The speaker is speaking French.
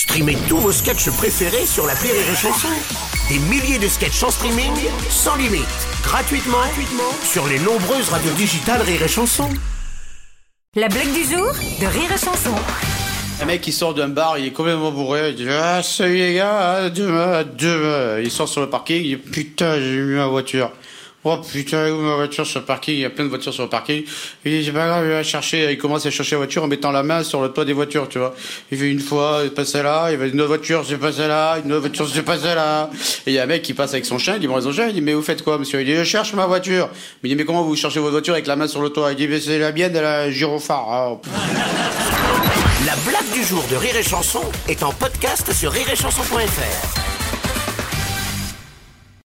Streamez tous vos sketchs préférés sur la Rire et Chanson. Des milliers de sketchs en streaming, sans limite, gratuitement, gratuitement sur les nombreuses radios digitales Rire et Chanson. La blague du jour de Rire et Chanson. Un mec qui sort d'un bar, il est complètement bourré, il dit Ah salut les gars, demain, demain. Il sort sur le parking, il dit Putain, j'ai mis ma voiture. Oh putain, où ma voiture sur le parking Il y a plein de voitures sur le parking. Il dit, c'est pas grave, il va chercher. Il commence à chercher la voiture en mettant la main sur le toit des voitures, tu vois. Il fait une fois, il passe là, il va une autre voiture, c'est passé là, une autre voiture, c'est passé là. Et il y a un mec qui passe avec son chien, il dit, bon, son chien, il dit, mais vous faites quoi, monsieur? Il dit, je cherche ma voiture. Il dit, mais comment vous cherchez votre voiture avec la main sur le toit? Il dit, mais c'est la mienne, elle a un gyrophare. Ah, oh, La blague du jour de Rire et Chanson est en podcast sur rireetchanson.fr.